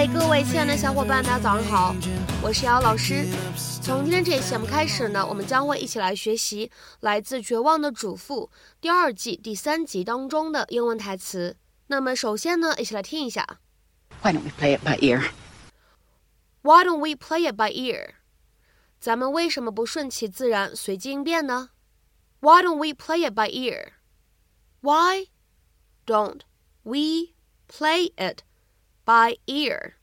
嗨，各位亲爱的小伙伴，大家早上好，我是姚老师。从今天这一期节目开始呢，我们将会一起来学习来自《绝望的主妇》第二季第三集当中的英文台词。那么首先呢，一起来听一下。Why don't we play it by ear? Why don't we play it by ear? 咱们为什么不顺其自然，随机应变呢？Why don't we play it by ear? Why don't we play it by ear?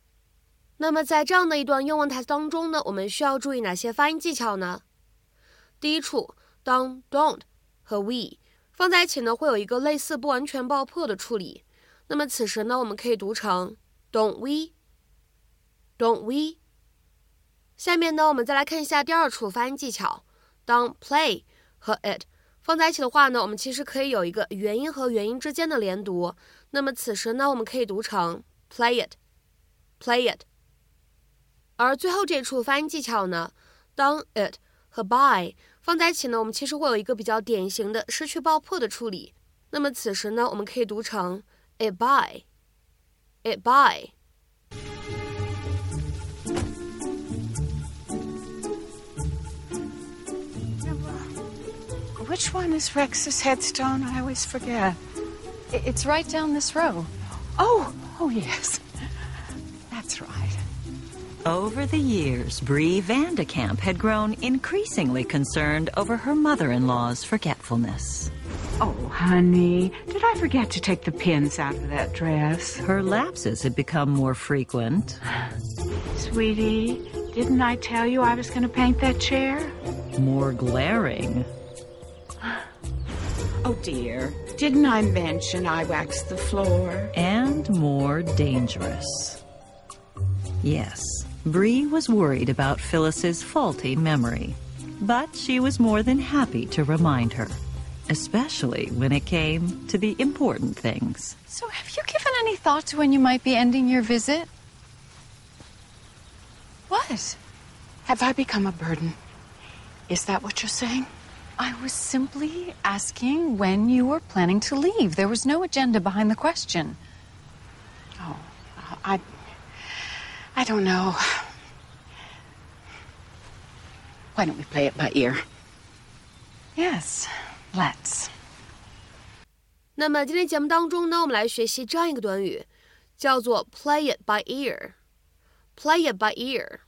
那么在这样的一段英文台词当中呢，我们需要注意哪些发音技巧呢？第一处，当 don't 和 we 放在一起呢，会有一个类似不完全爆破的处理。那么此时呢，我们可以读成 don't we，don't we。下面呢，我们再来看一下第二处发音技巧。当 play 和 it 放在一起的话呢，我们其实可以有一个元音和元音之间的连读。那么此时呢，我们可以读成 play it，play it。而最后这处发音技巧呢，当 it 和 by 放在一起呢，我们其实会有一个比较典型的失去爆破的处理。那么此时呢，我们可以读成 it by，it by。Which one is Rex's headstone? I always forget. It's right down this row. Oh, oh yes. That's right. Over the years, Bree Van de Kamp had grown increasingly concerned over her mother-in-law's forgetfulness. Oh, honey, did I forget to take the pins out of that dress? Her lapses had become more frequent. Sweetie, didn't I tell you I was going to paint that chair? More glaring. Oh, dear. Didn't I mention I waxed the floor? And more dangerous. Yes, Bree was worried about Phyllis's faulty memory, but she was more than happy to remind her, especially when it came to the important things. So, have you given any thought to when you might be ending your visit? What? Have I become a burden? Is that what you're saying? I was simply asking when you were planning to leave. There was no agenda behind the question. Oh, I. I don't know. Why don't we play it by ear? Yes, let's. 那么今天节目当中呢，我们来学习这样一个短语，叫做 play it by ear。play it by ear。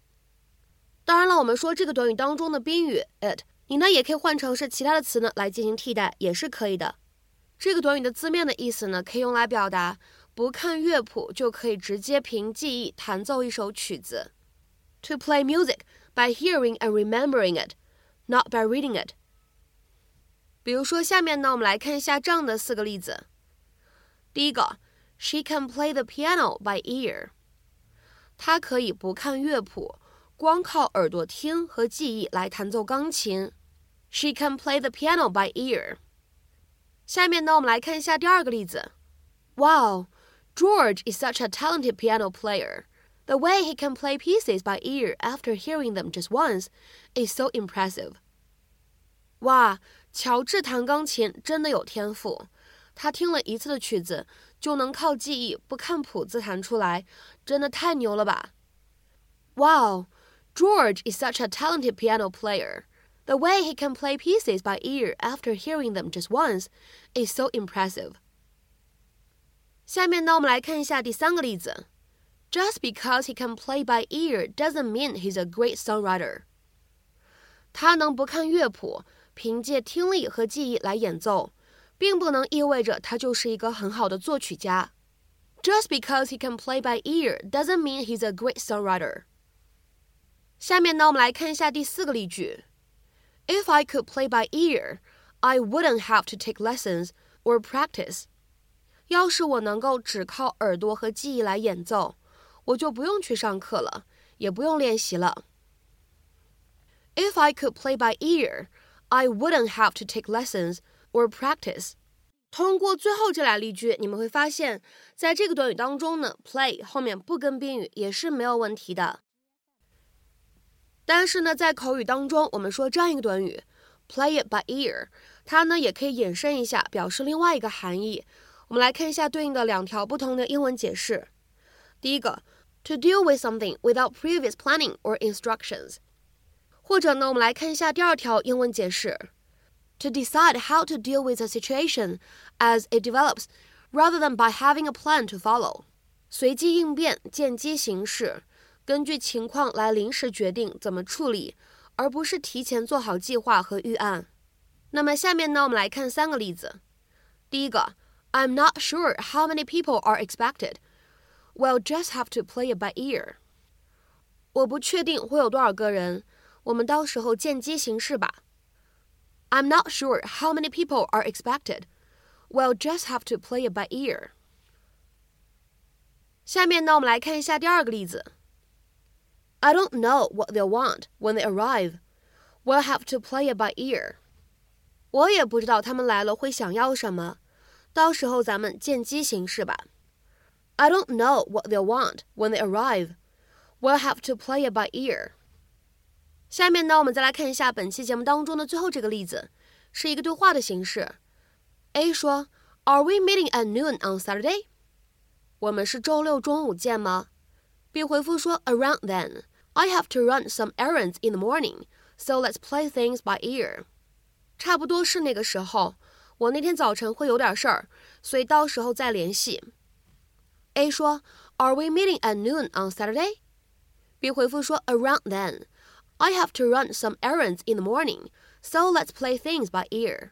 当然了，我们说这个短语当中的宾语 it， 你呢也可以换成是其他的词呢来进行替代，也是可以的。这个短语的字面的意思呢，可以用来表达不看乐谱就可以直接凭记忆弹奏一首曲子。To play music by hearing and remembering it, not by reading it。比如说，下面呢，我们来看一下这样的四个例子。第一个，She can play the piano by ear。她可以不看乐谱，光靠耳朵听和记忆来弹奏钢琴。She can play the piano by ear。下面呢，我们来看一下第二个例子。Wow, George is such a talented piano player. The way he can play pieces by ear after hearing them just once is so impressive. 哇，乔治弹钢琴真的有天赋。他听了一次的曲子就能靠记忆不看谱子弹出来，真的太牛了吧！Wow, George is such a talented piano player. The way he can play pieces by ear after hearing them just once is so impressive. 下面呢，我们来看一下第三个例子。Just because he can play by ear doesn't mean he's a great songwriter. 他能不看乐谱，凭借听力和记忆来演奏，并不能意味着他就是一个很好的作曲家。Just because he can play by ear doesn't mean he's a great songwriter. 下面呢，我们来看一下第四个例句。 If I could play by ear, I wouldn't have to take lessons or practice. 要是我能够只靠耳朵和记忆来演奏，我就不用去上课了，也不用练习了。If I could play by ear, I wouldn't have to take lessons or practice. 通过最后这俩例句，你们会发现，在这个短语当中呢，play 后面不跟宾语也是没有问题的。 但是呢，在口语当中，我们说这样一个短语 play it by ear，它呢也可以衍生一下，表示另外一个含义。我们来看一下对应的两条不同的英文解释。第一个 to deal with something without previous planning or instructions。或者呢，我们来看一下第二条英文解释：to decide how to deal with a situation as it develops, rather than by having a plan to follow。随机应变，见机行事，根据情况来临时决定怎么处理，而不是提前做好计划和预案。那么下面呢，我们来看三个例子。第一个，I'm not sure how many people are expected. We'll just have to play it by ear. 我不确定会有多少个人。我们到时候见机行事吧。I'm not sure how many people are expected. We'll just have to play it by ear. 下面呢，我们来看一下第二个例子。I don't know what they'll want when they arrive. We'll have to play it by ear. 我也不知道他们来了会想要什么，到时候咱们见机行事吧。I don't know what they'll want when they arrive. We'll have to play it by ear. 下面呢，我们再来看一下本期节目当中的最后这个例子，是一个对话的形式。A 说：“Are we meeting at noon on Saturday？” 我们是周六中午见吗？B 回复说：“Around then. I have to run some errands in the morning, so let's play things by ear.” 差不多是那个时候，我那天早晨会有点事儿，所以到时候再联系。A 说：“Are we meeting at noon on Saturday？”B 回复说：“Around then. I have to run some errands in the morning, so let's play things by ear.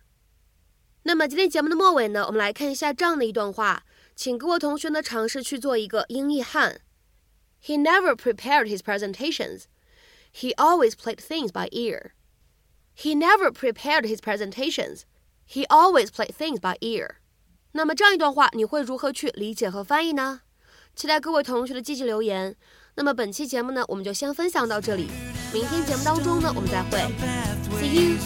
那么今天节目的末尾呢，我们来看一下这样的一段话，请各位同学呢尝试去做一个英译汉。 He never prepared his presentations. He always played things by ear. He never prepared his presentations. He always played things by ear. 那么这样一段话，你会如何去理解和翻译呢？期待各位同学的积极留言。那么本期节目呢，我们就先分享到这里。明天节目当中呢，我们再会。See you.